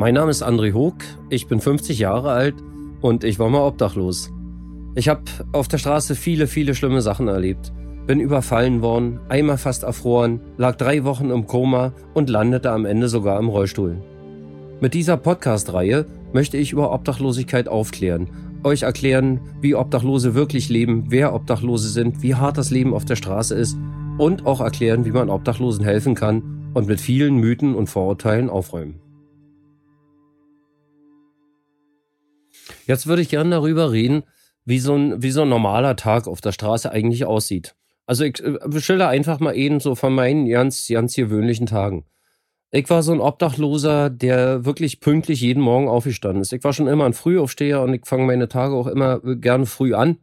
Mein Name ist André Hoog, ich bin 50 Jahre alt und ich war mal obdachlos. Ich habe auf der Straße viele, viele schlimme Sachen erlebt. Bin überfallen worden, einmal fast erfroren, lag drei Wochen im Koma und landete am Ende sogar im Rollstuhl. Mit dieser Podcast-Reihe möchte ich über Obdachlosigkeit aufklären, euch erklären, wie Obdachlose wirklich leben, wer Obdachlose sind, wie hart das Leben auf der Straße ist und auch erklären, wie man Obdachlosen helfen kann und mit vielen Mythen und Vorurteilen aufräumen. Jetzt würde ich gerne darüber reden, wie so ein, wie so ein normaler Tag auf der Straße eigentlich aussieht. Also ich äh, schilder einfach mal eben so von meinen ganz, ganz gewöhnlichen Tagen. Ich war so ein Obdachloser, der wirklich pünktlich jeden Morgen aufgestanden ist. Ich war schon immer ein Frühaufsteher und ich fange meine Tage auch immer gerne früh an.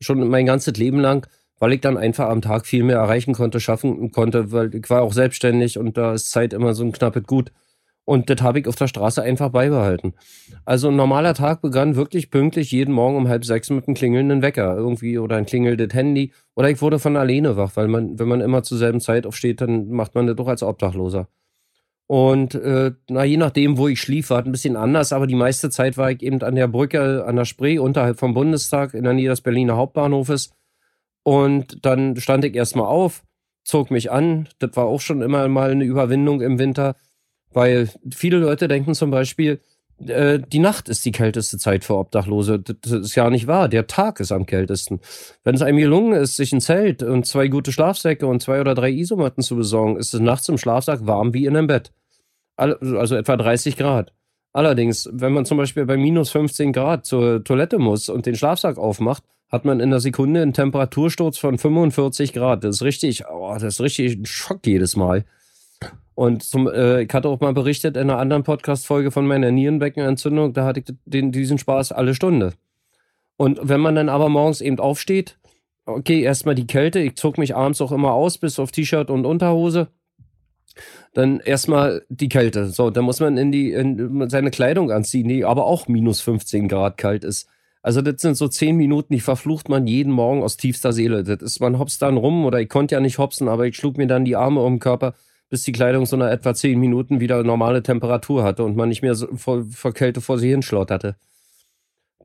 Schon mein ganzes Leben lang, weil ich dann einfach am Tag viel mehr erreichen konnte, schaffen konnte, weil ich war auch selbstständig und da ist Zeit immer so ein knappes Gut. Und das habe ich auf der Straße einfach beibehalten. Also ein normaler Tag begann wirklich pünktlich jeden Morgen um halb sechs mit einem klingelnden Wecker irgendwie oder ein klingelndes Handy. Oder ich wurde von alleine wach, weil man, wenn man immer zur selben Zeit aufsteht, dann macht man das doch als Obdachloser. Und äh, na, je nachdem, wo ich schlief, war es ein bisschen anders, aber die meiste Zeit war ich eben an der Brücke an der Spree unterhalb vom Bundestag in der Nähe des Berliner Hauptbahnhofes. Und dann stand ich erstmal auf, zog mich an. Das war auch schon immer mal eine Überwindung im Winter weil viele Leute denken zum Beispiel, äh, die Nacht ist die kälteste Zeit für Obdachlose. Das ist ja nicht wahr. Der Tag ist am kältesten. Wenn es einem gelungen ist, sich ein Zelt und zwei gute Schlafsäcke und zwei oder drei Isomatten zu besorgen, ist es nachts im Schlafsack warm wie in einem Bett. Also etwa 30 Grad. Allerdings, wenn man zum Beispiel bei minus 15 Grad zur Toilette muss und den Schlafsack aufmacht, hat man in der Sekunde einen Temperatursturz von 45 Grad. Das ist richtig, oh, das ist richtig ein Schock jedes Mal. Und zum, äh, ich hatte auch mal berichtet in einer anderen Podcast-Folge von meiner Nierenbeckenentzündung, da hatte ich den, diesen Spaß alle Stunde. Und wenn man dann aber morgens eben aufsteht, okay, erstmal die Kälte, ich zog mich abends auch immer aus, bis auf T-Shirt und Unterhose. Dann erstmal die Kälte. So, dann muss man in die in seine Kleidung anziehen, die aber auch minus 15 Grad kalt ist. Also das sind so zehn Minuten, die verflucht man jeden Morgen aus tiefster Seele. Das ist, man hopst dann rum oder ich konnte ja nicht hopsen, aber ich schlug mir dann die Arme um den Körper bis die Kleidung so nach etwa zehn Minuten wieder normale Temperatur hatte und man nicht mehr so vor, vor Kälte vor sie hinschlotterte.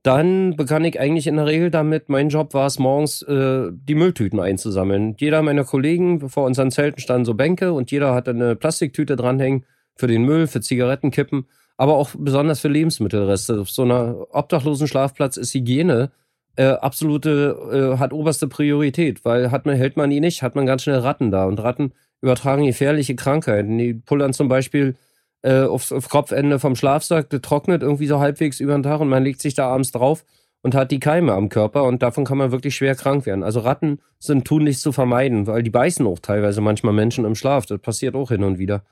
Dann begann ich eigentlich in der Regel damit, mein Job war es morgens, äh, die Mülltüten einzusammeln. Jeder meiner Kollegen, vor unseren Zelten standen so Bänke und jeder hatte eine Plastiktüte dranhängen für den Müll, für Zigarettenkippen, aber auch besonders für Lebensmittelreste. Auf so einer obdachlosen Schlafplatz ist Hygiene äh, absolute, äh, hat oberste Priorität, weil hat man, hält man ihn nicht, hat man ganz schnell Ratten da und Ratten übertragen gefährliche Krankheiten. Die pullern zum Beispiel äh, aufs, auf Kopfende vom Schlafsack, der trocknet irgendwie so halbwegs über den Tag und man legt sich da abends drauf und hat die Keime am Körper und davon kann man wirklich schwer krank werden. Also Ratten sind tunlichst zu vermeiden, weil die beißen auch teilweise manchmal Menschen im Schlaf. Das passiert auch hin und wieder.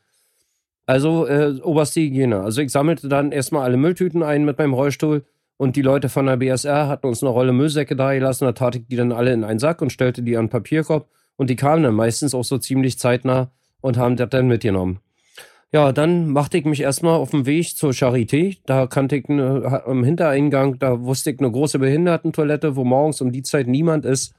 Also äh, oberste Hygiene. Also ich sammelte dann erstmal alle Mülltüten ein mit meinem Rollstuhl und die Leute von der BSR hatten uns eine Rolle Müllsäcke dagelassen. Da tat ich die dann alle in einen Sack und stellte die an den Papierkorb und die kamen dann meistens auch so ziemlich zeitnah und haben das dann mitgenommen. Ja, dann machte ich mich erstmal auf den Weg zur Charité. Da kannte ich eine, am Hintereingang, da wusste ich eine große Behindertentoilette, wo morgens um die Zeit niemand ist.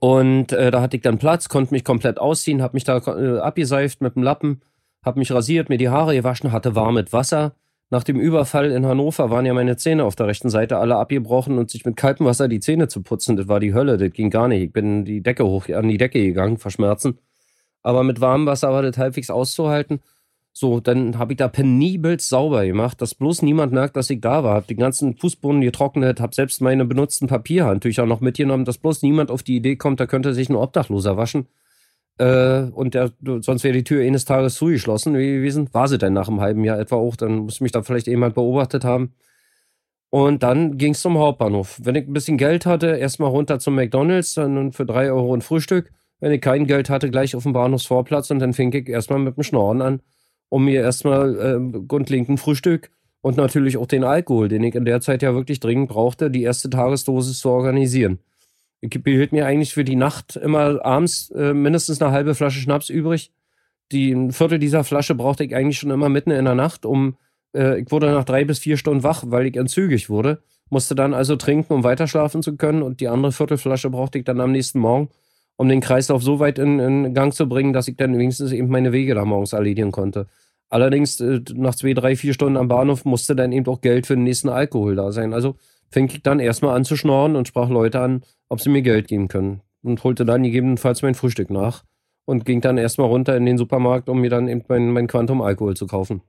Und äh, da hatte ich dann Platz, konnte mich komplett ausziehen, habe mich da äh, abgeseift mit dem Lappen, habe mich rasiert, mir die Haare gewaschen, hatte warmes Wasser nach dem Überfall in Hannover waren ja meine Zähne auf der rechten Seite alle abgebrochen und sich mit kaltem Wasser die Zähne zu putzen, das war die Hölle, das ging gar nicht. Ich bin die Decke hoch, an die Decke gegangen, verschmerzen. Aber mit warmem Wasser war das halbwegs auszuhalten. So, dann habe ich da penibel sauber gemacht, dass bloß niemand merkt, dass ich da war. Hab den ganzen Fußboden getrocknet, hab selbst meine benutzten Papierhandtücher noch mitgenommen, dass bloß niemand auf die Idee kommt, da könnte sich ein Obdachloser waschen. Äh, und der, sonst wäre die Tür eines Tages zugeschlossen gewesen. War sie denn nach einem halben Jahr etwa auch, dann muss mich da vielleicht jemand beobachtet haben. Und dann ging es zum Hauptbahnhof. Wenn ich ein bisschen Geld hatte, erstmal runter zum McDonalds, dann für drei Euro ein Frühstück. Wenn ich kein Geld hatte, gleich auf dem Bahnhofsvorplatz und dann fing ich erstmal mit dem Schnorren an, um mir erstmal äh, grundlegend ein Frühstück und natürlich auch den Alkohol, den ich in der Zeit ja wirklich dringend brauchte, die erste Tagesdosis zu organisieren. Ich behielt mir eigentlich für die Nacht immer abends äh, mindestens eine halbe Flasche Schnaps übrig. Die ein Viertel dieser Flasche brauchte ich eigentlich schon immer mitten in der Nacht, um äh, ich wurde nach drei bis vier Stunden wach, weil ich entzügig wurde. Musste dann also trinken, um weiter schlafen zu können. Und die andere Viertelflasche brauchte ich dann am nächsten Morgen, um den Kreislauf so weit in, in Gang zu bringen, dass ich dann wenigstens eben meine Wege da morgens erledigen konnte. Allerdings äh, nach zwei, drei, vier Stunden am Bahnhof musste dann eben auch Geld für den nächsten Alkohol da sein. Also fing ich dann erstmal an zu schnorren und sprach Leute an, ob sie mir Geld geben können. Und holte dann gegebenenfalls mein Frühstück nach und ging dann erstmal runter in den Supermarkt, um mir dann eben mein, mein Quantum Alkohol zu kaufen.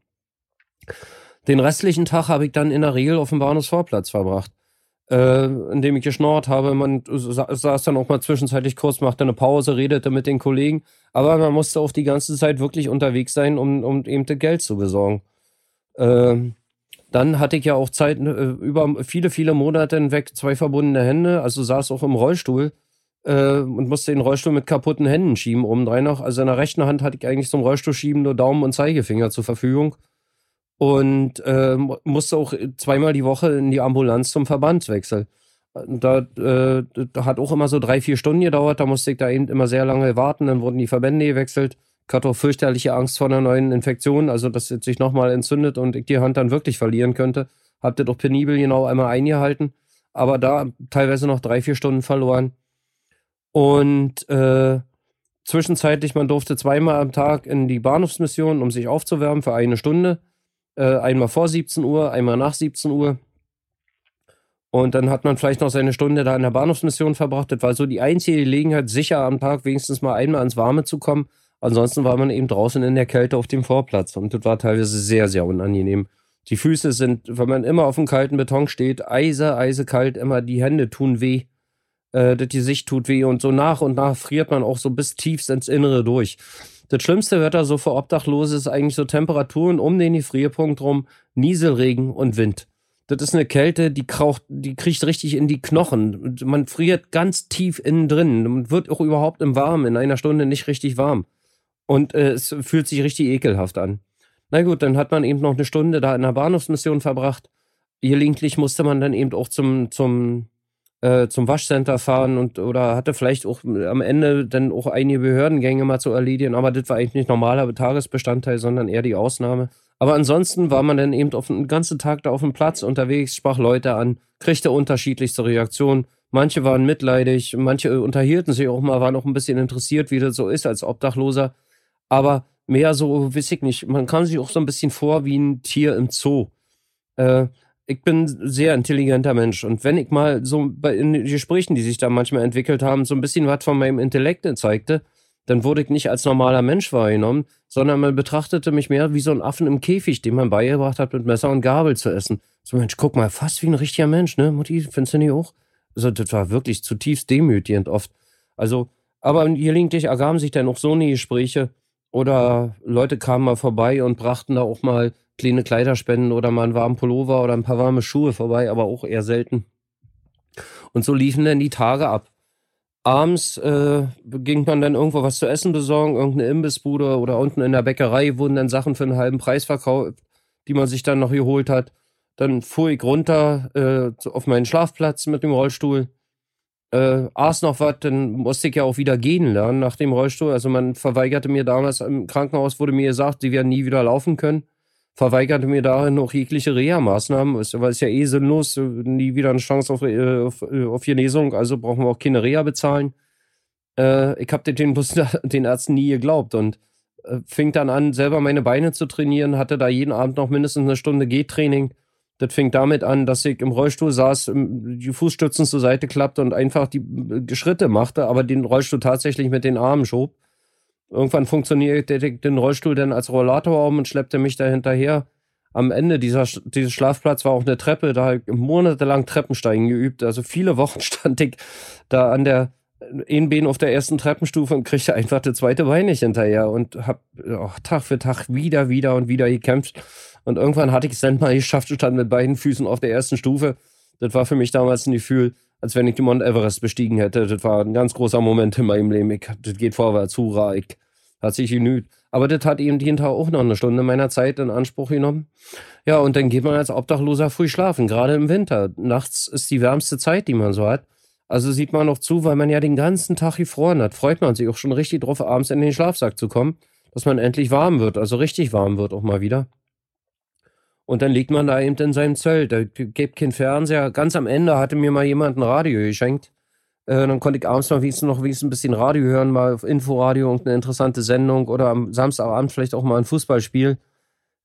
Den restlichen Tag habe ich dann in der Regel auf dem Bahnhofsvorplatz verbracht, äh, indem ich geschnorrt habe. Man saß dann auch mal zwischenzeitlich kurz, machte eine Pause, redete mit den Kollegen, aber man musste auch die ganze Zeit wirklich unterwegs sein, um, um eben das Geld zu besorgen. Äh, dann hatte ich ja auch Zeit, äh, über viele, viele Monate hinweg zwei verbundene Hände, also saß auch im Rollstuhl äh, und musste den Rollstuhl mit kaputten Händen schieben, obendrein noch. Also in der rechten Hand hatte ich eigentlich zum Rollstuhl schieben nur Daumen und Zeigefinger zur Verfügung und äh, musste auch zweimal die Woche in die Ambulanz zum Verbandswechsel. Da, äh, da hat auch immer so drei, vier Stunden gedauert, da musste ich da eben immer sehr lange warten, dann wurden die Verbände gewechselt. Hatte auch fürchterliche Angst vor einer neuen Infektion, also dass es sich nochmal entzündet und ich die Hand dann wirklich verlieren könnte. Hab das doch penibel genau einmal eingehalten, aber da teilweise noch drei, vier Stunden verloren. Und äh, zwischenzeitlich, man durfte zweimal am Tag in die Bahnhofsmission, um sich aufzuwärmen für eine Stunde. Äh, einmal vor 17 Uhr, einmal nach 17 Uhr. Und dann hat man vielleicht noch seine Stunde da in der Bahnhofsmission verbracht. Das war so die einzige Gelegenheit, sicher am Tag wenigstens mal einmal ans Warme zu kommen. Ansonsten war man eben draußen in der Kälte auf dem Vorplatz. Und das war teilweise sehr, sehr unangenehm. Die Füße sind, wenn man immer auf dem kalten Beton steht, eise, eisekalt, immer die Hände tun weh. Äh, die Sicht tut weh. Und so nach und nach friert man auch so bis tiefst ins Innere durch. Das schlimmste Wetter so für Obdachlose ist eigentlich so Temperaturen um den Gefrierpunkt rum, Nieselregen und Wind. Das ist eine Kälte, die, kraucht, die kriegt richtig in die Knochen. Man friert ganz tief innen drin und wird auch überhaupt im Warmen in einer Stunde nicht richtig warm. Und äh, es fühlt sich richtig ekelhaft an. Na gut, dann hat man eben noch eine Stunde da in der Bahnhofsmission verbracht. Gelegentlich musste man dann eben auch zum, zum äh, zum Waschcenter fahren und oder hatte vielleicht auch am Ende dann auch einige Behördengänge mal zu erledigen, aber das war eigentlich nicht normaler Tagesbestandteil, sondern eher die Ausnahme. Aber ansonsten war man dann eben auf den ganzen Tag da auf dem Platz unterwegs, sprach Leute an, kriegte unterschiedlichste Reaktionen. Manche waren mitleidig, manche unterhielten sich auch mal, waren auch ein bisschen interessiert, wie das so ist als Obdachloser. Aber mehr so, weiß ich nicht, man kam sich auch so ein bisschen vor wie ein Tier im Zoo. Äh, ich bin ein sehr intelligenter Mensch und wenn ich mal so bei in den Gesprächen, die sich da manchmal entwickelt haben, so ein bisschen was von meinem Intellekt zeigte, dann wurde ich nicht als normaler Mensch wahrgenommen, sondern man betrachtete mich mehr wie so ein Affen im Käfig, den man beigebracht hat, mit Messer und Gabel zu essen. So, Mensch, guck mal, fast wie ein richtiger Mensch, ne, Mutti, findest du nicht auch? Also, das war wirklich zutiefst demütigend oft. Also, aber gelegentlich ergaben sich dann auch so eine Gespräche oder Leute kamen mal vorbei und brachten da auch mal kleine Kleiderspenden oder mal einen warmen Pullover oder ein paar warme Schuhe vorbei, aber auch eher selten. Und so liefen dann die Tage ab. Abends äh, ging man dann irgendwo was zu essen besorgen, irgendeine Imbissbude oder unten in der Bäckerei wurden dann Sachen für einen halben Preis verkauft, die man sich dann noch geholt hat. Dann fuhr ich runter äh, auf meinen Schlafplatz mit dem Rollstuhl, äh, aß noch was, dann musste ich ja auch wieder gehen lernen nach dem Rollstuhl. Also man verweigerte mir damals im Krankenhaus, wurde mir gesagt, sie werden nie wieder laufen können verweigerte mir darin noch jegliche Reha-Maßnahmen, weil es ja eh sinnlos, nie wieder eine Chance auf, äh, auf, äh, auf Genesung, also brauchen wir auch keine Reha bezahlen. Äh, ich habe den, den Ärzten nie geglaubt und äh, fing dann an, selber meine Beine zu trainieren, hatte da jeden Abend noch mindestens eine Stunde Gehtraining. Das fing damit an, dass ich im Rollstuhl saß, die Fußstützen zur Seite klappte und einfach die äh, Schritte machte, aber den Rollstuhl tatsächlich mit den Armen schob. Irgendwann funktionierte ich den Rollstuhl dann als Rollator um und schleppte mich da hinterher. Am Ende dieser dieses Schlafplatz war auch eine Treppe, da habe ich monatelang Treppensteigen geübt. Also viele Wochen stand ich da an der Bein auf der ersten Treppenstufe und kriegte einfach das zweite Bein nicht hinterher und habe oh, Tag für Tag wieder, wieder und wieder gekämpft. Und irgendwann hatte ich es dann mal geschafft, stand mit beiden Füßen auf der ersten Stufe. Das war für mich damals ein Gefühl, als wenn ich den Mount Everest bestiegen hätte. Das war ein ganz großer Moment in meinem Leben. Ich, das geht vorwärts, hurra, ich hat sich genügt. Aber das hat eben jeden Tag auch noch eine Stunde meiner Zeit in Anspruch genommen. Ja, und dann geht man als Obdachloser früh schlafen, gerade im Winter. Nachts ist die wärmste Zeit, die man so hat. Also sieht man noch zu, weil man ja den ganzen Tag gefroren hat, freut man sich auch schon richtig drauf, abends in den Schlafsack zu kommen, dass man endlich warm wird, also richtig warm wird auch mal wieder. Und dann liegt man da eben in seinem Zelt. Da gibt kein Fernseher. Ganz am Ende hatte mir mal jemand ein Radio geschenkt. Äh, dann konnte ich abends mal wenigstens noch wenigstens ein bisschen Radio hören, mal auf Inforadio irgendeine interessante Sendung oder am Samstagabend vielleicht auch mal ein Fußballspiel.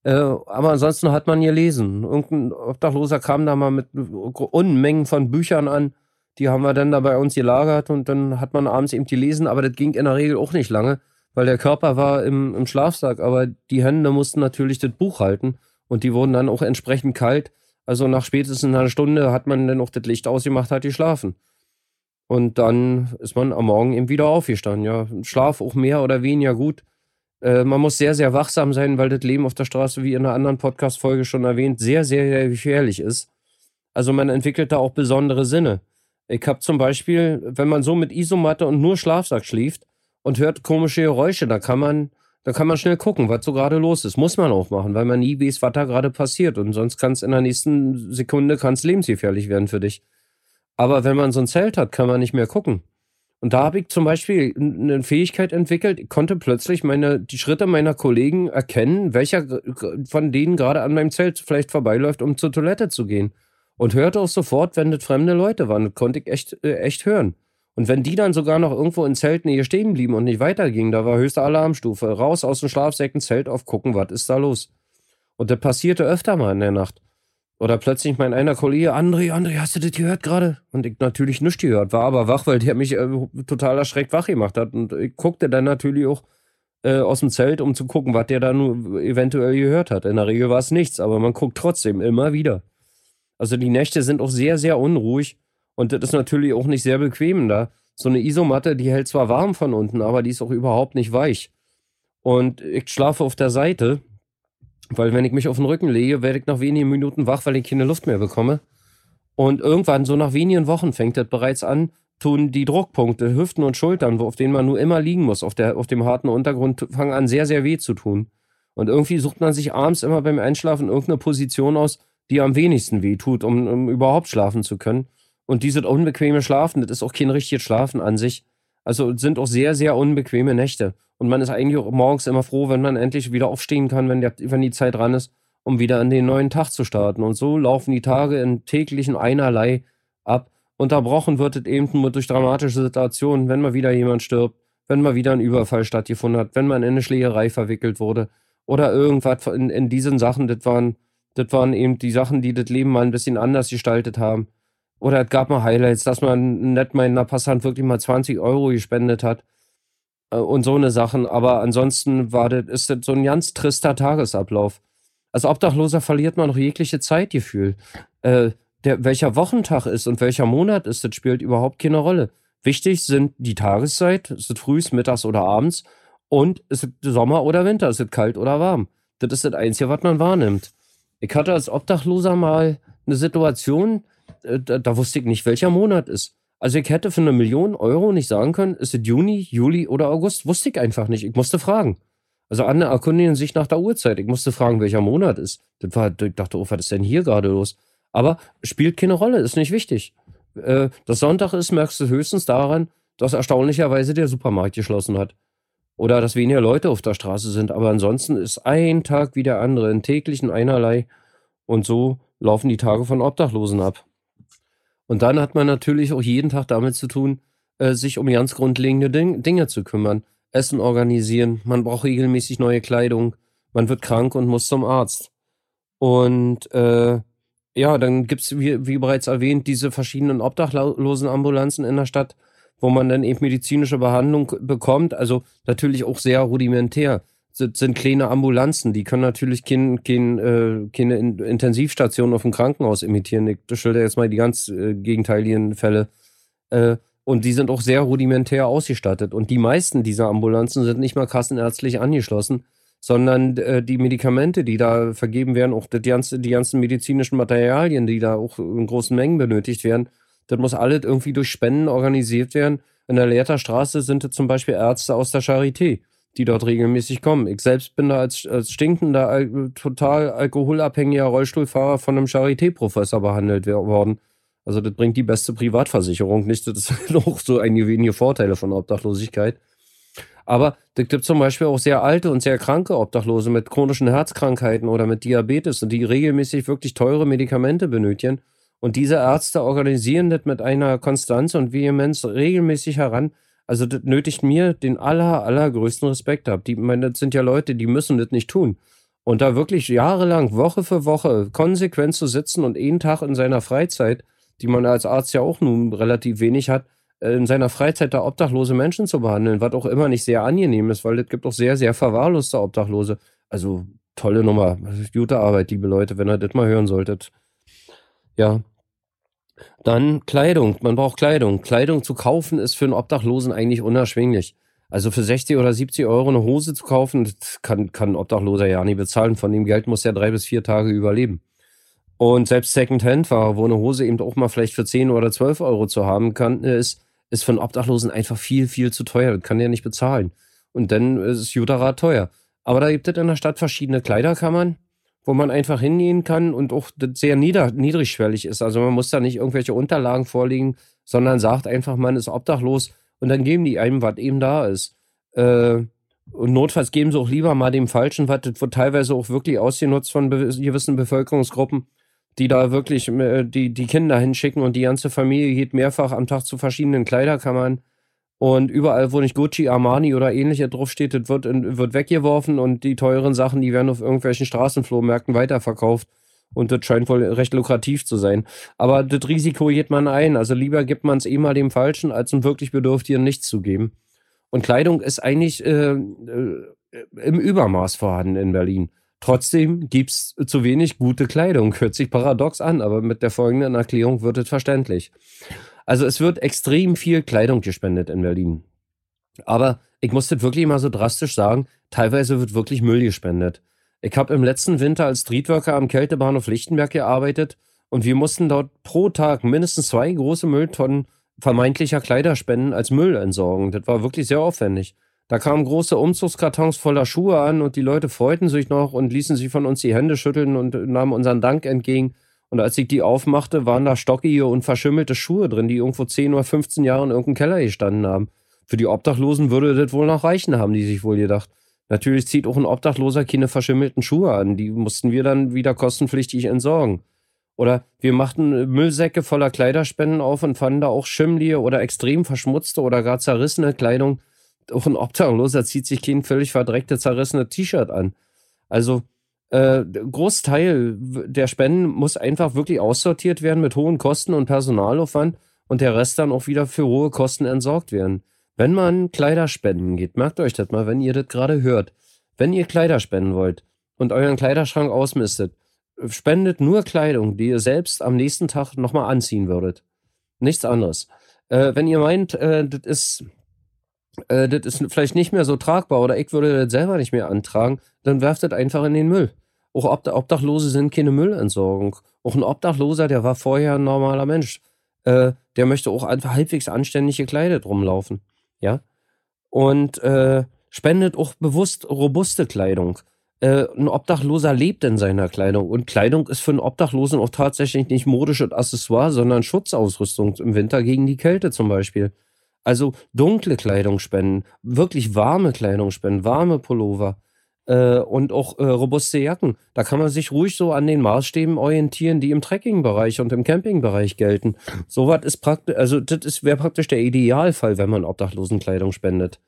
Äh, aber ansonsten hat man gelesen. Irgendein Obdachloser kam da mal mit Unmengen von Büchern an. Die haben wir dann da bei uns gelagert und dann hat man abends eben gelesen, aber das ging in der Regel auch nicht lange, weil der Körper war im, im Schlafsack, aber die Hände mussten natürlich das Buch halten und die wurden dann auch entsprechend kalt. Also nach spätestens einer Stunde hat man dann auch das Licht ausgemacht, hat geschlafen. Und dann ist man am Morgen eben wieder aufgestanden. Ja, Schlaf auch mehr oder weniger gut. Äh, man muss sehr, sehr wachsam sein, weil das Leben auf der Straße, wie in einer anderen Podcast-Folge schon erwähnt, sehr, sehr, sehr gefährlich ist. Also man entwickelt da auch besondere Sinne. Ich habe zum Beispiel, wenn man so mit Isomatte und nur Schlafsack schläft und hört komische Geräusche, da kann man, da kann man schnell gucken, was so gerade los ist. Muss man auch machen, weil man nie weiß, was da gerade passiert. Und sonst kann es in der nächsten Sekunde kann's lebensgefährlich werden für dich. Aber wenn man so ein Zelt hat, kann man nicht mehr gucken. Und da habe ich zum Beispiel eine Fähigkeit entwickelt, ich konnte plötzlich meine, die Schritte meiner Kollegen erkennen, welcher von denen gerade an meinem Zelt vielleicht vorbeiläuft, um zur Toilette zu gehen. Und hörte auch sofort, wenn das fremde Leute waren. Das konnte ich echt, äh, echt hören. Und wenn die dann sogar noch irgendwo in Zeltnähe stehen blieben und nicht weitergingen, da war höchste Alarmstufe. Raus aus dem Schlafsäcken, Zelt auf, gucken, was ist da los. Und das passierte öfter mal in der Nacht. Oder plötzlich mein einer Kollege, André, André, hast du das gehört gerade? Und ich natürlich nicht gehört, war aber wach, weil der mich äh, total erschreckt wach gemacht hat. Und ich guckte dann natürlich auch äh, aus dem Zelt, um zu gucken, was der da nur eventuell gehört hat. In der Regel war es nichts, aber man guckt trotzdem immer wieder. Also die Nächte sind auch sehr, sehr unruhig und das ist natürlich auch nicht sehr bequem da. So eine Isomatte, die hält zwar warm von unten, aber die ist auch überhaupt nicht weich. Und ich schlafe auf der Seite weil wenn ich mich auf den Rücken lege, werde ich nach wenigen Minuten wach, weil ich keine Luft mehr bekomme. Und irgendwann, so nach wenigen Wochen, fängt das bereits an, tun die Druckpunkte, Hüften und Schultern, auf denen man nur immer liegen muss, auf, der, auf dem harten Untergrund, fangen an sehr, sehr weh zu tun. Und irgendwie sucht man sich abends immer beim Einschlafen irgendeine Position aus, die am wenigsten weh tut, um, um überhaupt schlafen zu können. Und dieses unbequeme Schlafen, das ist auch kein richtiges Schlafen an sich. Also sind auch sehr, sehr unbequeme Nächte. Und man ist eigentlich morgens immer froh, wenn man endlich wieder aufstehen kann, wenn, der, wenn die Zeit dran ist, um wieder an den neuen Tag zu starten. Und so laufen die Tage in täglichen Einerlei ab. Unterbrochen wird es eben nur durch dramatische Situationen, wenn mal wieder jemand stirbt, wenn mal wieder ein Überfall stattgefunden hat, wenn man in eine Schlägerei verwickelt wurde oder irgendwas in, in diesen Sachen. Das waren, das waren eben die Sachen, die das Leben mal ein bisschen anders gestaltet haben. Oder es gab mal Highlights, dass man nett mal in einer Passant wirklich mal 20 Euro gespendet hat äh, und so eine Sachen. Aber ansonsten war das, ist das so ein ganz trister Tagesablauf. Als Obdachloser verliert man noch jegliche Zeitgefühl. Äh, der, welcher Wochentag ist und welcher Monat ist, das spielt überhaupt keine Rolle. Wichtig sind die Tageszeit, ist es frühs, mittags oder abends und ist es Sommer oder Winter, ist es kalt oder warm. Das ist das Einzige, was man wahrnimmt. Ich hatte als Obdachloser mal eine Situation, äh, da, da, wusste ich nicht, welcher Monat ist. Also ich hätte für eine Million Euro nicht sagen können, ist es Juni, Juli oder August. Wusste ich einfach nicht. Ich musste fragen. Also andere erkundigen sich nach der Uhrzeit. Ich musste fragen, welcher Monat ist. Das war, ich dachte, oh, was ist denn hier gerade los? Aber spielt keine Rolle, ist nicht wichtig. Äh, dass Sonntag ist, merkst du höchstens daran, dass erstaunlicherweise der Supermarkt geschlossen hat. Oder dass weniger Leute auf der Straße sind. Aber ansonsten ist ein Tag wie der andere, in täglichen einerlei. Und so laufen die Tage von Obdachlosen ab. Und dann hat man natürlich auch jeden Tag damit zu tun, äh, sich um ganz grundlegende Ding Dinge zu kümmern. Essen organisieren, man braucht regelmäßig neue Kleidung, man wird krank und muss zum Arzt. Und äh, ja, dann gibt's wie, wie bereits erwähnt, diese verschiedenen Obdachlosenambulanzen in der Stadt, wo man dann eben medizinische Behandlung bekommt. Also natürlich auch sehr rudimentär sind, sind kleine Ambulanzen, die können natürlich kein, kein, äh, keine Intensivstation auf dem Krankenhaus imitieren. Ich schilder jetzt mal die ganz äh, gegenteiligen Fälle. Äh, und die sind auch sehr rudimentär ausgestattet. Und die meisten dieser Ambulanzen sind nicht mal kassenärztlich angeschlossen, sondern die Medikamente, die da vergeben werden, auch die, ganze, die ganzen medizinischen Materialien, die da auch in großen Mengen benötigt werden, das muss alles irgendwie durch Spenden organisiert werden. In der Leerter Straße sind zum Beispiel Ärzte aus der Charité die dort regelmäßig kommen. Ich selbst bin da als, als stinkender, al total alkoholabhängiger Rollstuhlfahrer von einem Charité-Professor behandelt worden. Also das bringt die beste Privatversicherung nicht. Das sind auch so einige wenige Vorteile von Obdachlosigkeit. Aber es gibt zum Beispiel auch sehr alte und sehr kranke Obdachlose mit chronischen Herzkrankheiten oder mit Diabetes die regelmäßig wirklich teure Medikamente benötigen. Und diese Ärzte organisieren das mit einer Konstanz und Vehemenz regelmäßig heran, also das nötigt mir den aller, allergrößten Respekt ab. Die, meine, das sind ja Leute, die müssen das nicht tun. Und da wirklich jahrelang, Woche für Woche, konsequent zu sitzen und jeden Tag in seiner Freizeit, die man als Arzt ja auch nun relativ wenig hat, äh, in seiner Freizeit da obdachlose Menschen zu behandeln, was auch immer nicht sehr angenehm ist, weil es gibt auch sehr, sehr verwahrloste Obdachlose. Also tolle Nummer, gute Arbeit, liebe Leute, wenn ihr das mal hören solltet. Ja. Dann Kleidung, man braucht Kleidung. Kleidung zu kaufen ist für einen Obdachlosen eigentlich unerschwinglich. Also für 60 oder 70 Euro eine Hose zu kaufen, kann, kann ein Obdachloser ja nicht bezahlen. Von dem Geld muss er drei bis vier Tage überleben. Und selbst Secondhand-Ware, wo eine Hose eben auch mal vielleicht für 10 oder 12 Euro zu haben kann, ist, ist für einen Obdachlosen einfach viel, viel zu teuer. Das kann der nicht bezahlen. Und dann ist es Jutarad teuer. Aber da gibt es in der Stadt verschiedene Kleiderkammern, wo man einfach hingehen kann und auch sehr nieder, niedrigschwellig ist. Also man muss da nicht irgendwelche Unterlagen vorlegen, sondern sagt einfach, man ist obdachlos und dann geben die einem, was eben da ist. Äh, und notfalls geben sie auch lieber mal dem Falschen, was das wird teilweise auch wirklich ausgenutzt von gewissen Bevölkerungsgruppen die da wirklich äh, die, die Kinder hinschicken und die ganze Familie geht mehrfach am Tag zu verschiedenen Kleiderkammern. Und überall, wo nicht Gucci, Armani oder ähnliches draufsteht, das wird, wird weggeworfen und die teuren Sachen, die werden auf irgendwelchen Straßenflohmärkten weiterverkauft. Und das scheint wohl recht lukrativ zu sein. Aber das Risiko geht man ein. Also lieber gibt man es eh mal dem Falschen, als einem wirklich Bedürftigen nichts zu geben. Und Kleidung ist eigentlich äh, äh, im Übermaß vorhanden in Berlin. Trotzdem gibt es zu wenig gute Kleidung. Hört sich paradox an, aber mit der folgenden Erklärung wird es verständlich. Also es wird extrem viel Kleidung gespendet in Berlin. Aber ich muss das wirklich mal so drastisch sagen, teilweise wird wirklich Müll gespendet. Ich habe im letzten Winter als Streetworker am Kältebahnhof Lichtenberg gearbeitet und wir mussten dort pro Tag mindestens zwei große Mülltonnen vermeintlicher Kleiderspenden als Müll entsorgen. Das war wirklich sehr aufwendig. Da kamen große Umzugskartons voller Schuhe an und die Leute freuten sich noch und ließen sich von uns die Hände schütteln und nahmen unseren Dank entgegen. Und als ich die aufmachte, waren da stockige und verschimmelte Schuhe drin, die irgendwo 10 oder 15 Jahre in irgendeinem Keller gestanden haben. Für die Obdachlosen würde das wohl noch reichen, haben die sich wohl gedacht. Natürlich zieht auch ein Obdachloser keine verschimmelten Schuhe an. Die mussten wir dann wieder kostenpflichtig entsorgen. Oder wir machten Müllsäcke voller Kleiderspenden auf und fanden da auch schimmlige oder extrem verschmutzte oder gar zerrissene Kleidung, auch ein Obdachloser zieht sich kein völlig verdreckte, zerrissene T-Shirt an. Also äh, Großteil der Spenden muss einfach wirklich aussortiert werden mit hohen Kosten und Personalaufwand und der Rest dann auch wieder für hohe Kosten entsorgt werden. Wenn man Kleider spenden geht, merkt euch das mal, wenn ihr das gerade hört. Wenn ihr Kleider spenden wollt und euren Kleiderschrank ausmistet, spendet nur Kleidung, die ihr selbst am nächsten Tag nochmal anziehen würdet. Nichts anderes. Äh, wenn ihr meint, äh, das ist äh, das ist vielleicht nicht mehr so tragbar oder ich würde das selber nicht mehr antragen, dann werft das einfach in den Müll. Auch Obdachlose sind keine Müllentsorgung. Auch ein Obdachloser, der war vorher ein normaler Mensch. Äh, der möchte auch einfach halbwegs anständig gekleidet rumlaufen. Ja. Und äh, spendet auch bewusst robuste Kleidung. Äh, ein Obdachloser lebt in seiner Kleidung. Und Kleidung ist für einen Obdachlosen auch tatsächlich nicht modisch und Accessoire, sondern Schutzausrüstung im Winter gegen die Kälte zum Beispiel. Also dunkle Kleidung spenden, wirklich warme Kleidung spenden, warme Pullover äh, und auch äh, robuste Jacken. Da kann man sich ruhig so an den Maßstäben orientieren, die im Trekkingbereich und im Campingbereich gelten. Sowas ist praktisch, also das wäre praktisch der Idealfall, wenn man Obdachlosenkleidung spendet.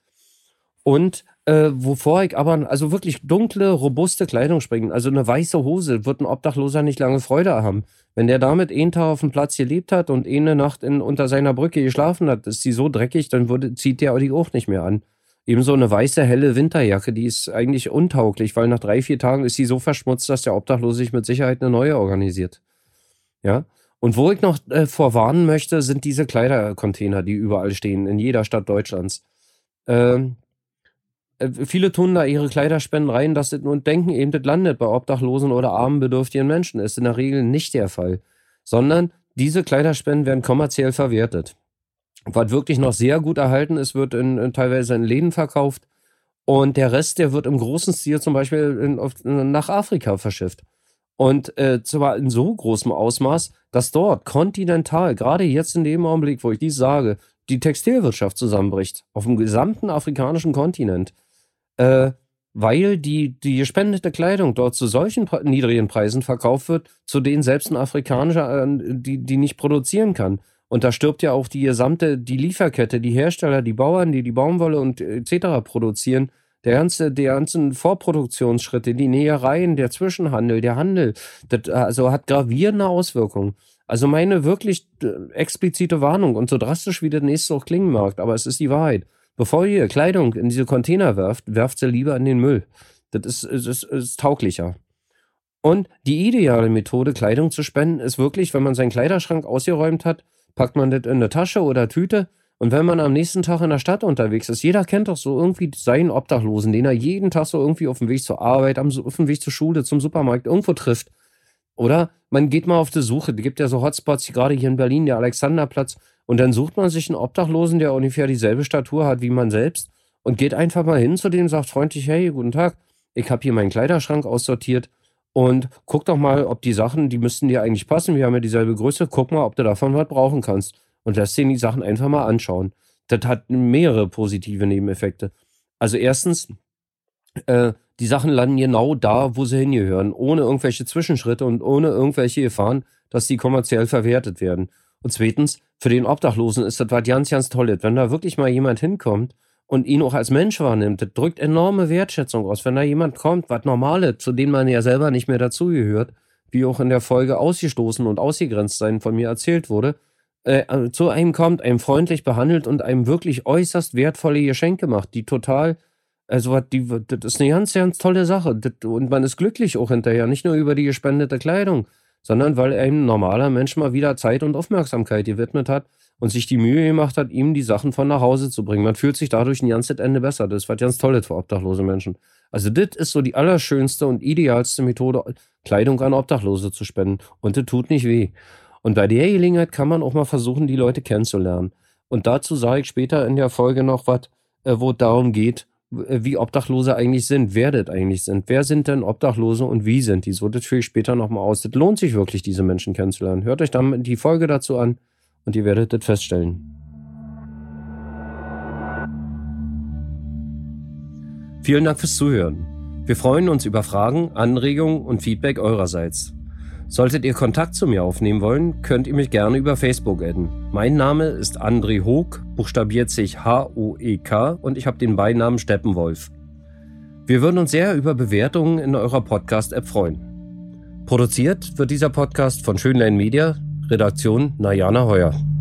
Und äh, wovor ich aber, also wirklich dunkle, robuste Kleidung springen, also eine weiße Hose, wird ein Obdachloser nicht lange Freude haben. Wenn der damit einen Tag auf dem Platz gelebt hat und eine Nacht in, unter seiner Brücke geschlafen hat, ist sie so dreckig, dann würde, zieht der die auch nicht mehr an. Ebenso eine weiße, helle Winterjacke, die ist eigentlich untauglich, weil nach drei, vier Tagen ist sie so verschmutzt, dass der Obdachlose sich mit Sicherheit eine neue organisiert. Ja. Und wo ich noch äh, vorwarnen möchte, sind diese Kleidercontainer, die überall stehen, in jeder Stadt Deutschlands. Ähm, äh, viele tun da ihre Kleiderspenden rein das und denken eben, das landet bei obdachlosen oder armen, bedürftigen Menschen. Ist in der Regel nicht der Fall. Sondern diese Kleiderspenden werden kommerziell verwertet. Was wirklich noch sehr gut erhalten ist, wird in, in teilweise in Läden verkauft. Und der Rest, der wird im großen Stil zum Beispiel in, auf, nach Afrika verschifft. Und äh, zwar in so großem Ausmaß, dass dort kontinental, gerade jetzt in dem Augenblick, wo ich dies sage, die Textilwirtschaft zusammenbricht. Auf dem gesamten afrikanischen Kontinent äh, weil die, die gespendete Kleidung dort zu solchen niedrigen Preisen verkauft wird, zu denen selbst ein Afrikanischer äh, die, die nicht produzieren kann. Und da stirbt ja auch die gesamte, die Lieferkette, die Hersteller, die Bauern, die die Baumwolle und etc. produzieren, Der ganze, die ganzen Vorproduktionsschritte, die Nähereien, der Zwischenhandel, der Handel, das also hat gravierende Auswirkungen. Also meine wirklich äh, explizite Warnung und so drastisch wie das nächste auch klingen mag, aber es ist die Wahrheit. Bevor ihr Kleidung in diese Container werft, werft sie lieber in den Müll. Das ist, ist, ist, ist tauglicher. Und die ideale Methode, Kleidung zu spenden, ist wirklich, wenn man seinen Kleiderschrank ausgeräumt hat, packt man das in eine Tasche oder Tüte und wenn man am nächsten Tag in der Stadt unterwegs ist, jeder kennt doch so irgendwie seinen Obdachlosen, den er jeden Tag so irgendwie auf dem Weg zur Arbeit, auf dem Weg zur Schule, zum Supermarkt irgendwo trifft. Oder man geht mal auf die Suche. Es gibt ja so Hotspots, gerade hier in Berlin, der Alexanderplatz. Und dann sucht man sich einen Obdachlosen, der ungefähr dieselbe Statur hat wie man selbst und geht einfach mal hin zu dem sagt freundlich, hey, guten Tag, ich habe hier meinen Kleiderschrank aussortiert und guck doch mal, ob die Sachen, die müssten dir eigentlich passen, wir haben ja dieselbe Größe, guck mal, ob du davon was brauchen kannst und lässt dir die Sachen einfach mal anschauen. Das hat mehrere positive Nebeneffekte. Also erstens, äh, die Sachen landen genau da, wo sie hingehören, ohne irgendwelche Zwischenschritte und ohne irgendwelche Gefahren, dass die kommerziell verwertet werden. Und zweitens, für den Obdachlosen ist das was ganz, ganz Tolles. Wenn da wirklich mal jemand hinkommt und ihn auch als Mensch wahrnimmt, das drückt enorme Wertschätzung aus. Wenn da jemand kommt, was Normale, zu dem man ja selber nicht mehr dazugehört, wie auch in der Folge ausgestoßen und ausgegrenzt sein von mir erzählt wurde, äh, zu einem kommt, einem freundlich behandelt und einem wirklich äußerst wertvolle Geschenke macht, die total, also die, das ist eine ganz, ganz tolle Sache. Das, und man ist glücklich auch hinterher, nicht nur über die gespendete Kleidung, sondern weil ein normaler Mensch mal wieder Zeit und Aufmerksamkeit gewidmet hat und sich die Mühe gemacht hat, ihm die Sachen von nach Hause zu bringen. Man fühlt sich dadurch ein ganzes Ende besser. Das was ganz Tolles für obdachlose Menschen. Also das ist so die allerschönste und idealste Methode, Kleidung an Obdachlose zu spenden. Und das tut nicht weh. Und bei der Gelegenheit kann man auch mal versuchen, die Leute kennenzulernen. Und dazu sage ich später in der Folge noch was, äh, wo es darum geht, äh, wie Obdachlose eigentlich sind, wer das eigentlich sind. Wer sind denn Obdachlose und wie sind die? So, das führe ich später nochmal aus. Das lohnt sich wirklich, diese Menschen kennenzulernen. Hört euch dann die Folge dazu an und ihr werdet das feststellen. Vielen Dank fürs Zuhören. Wir freuen uns über Fragen, Anregungen und Feedback eurerseits. Solltet ihr Kontakt zu mir aufnehmen wollen, könnt ihr mich gerne über Facebook adden. Mein Name ist André Hoog, buchstabiert sich H-O-E-K und ich habe den Beinamen Steppenwolf. Wir würden uns sehr über Bewertungen in eurer Podcast-App freuen. Produziert wird dieser Podcast von Schönlein Media, Redaktion Najana Heuer.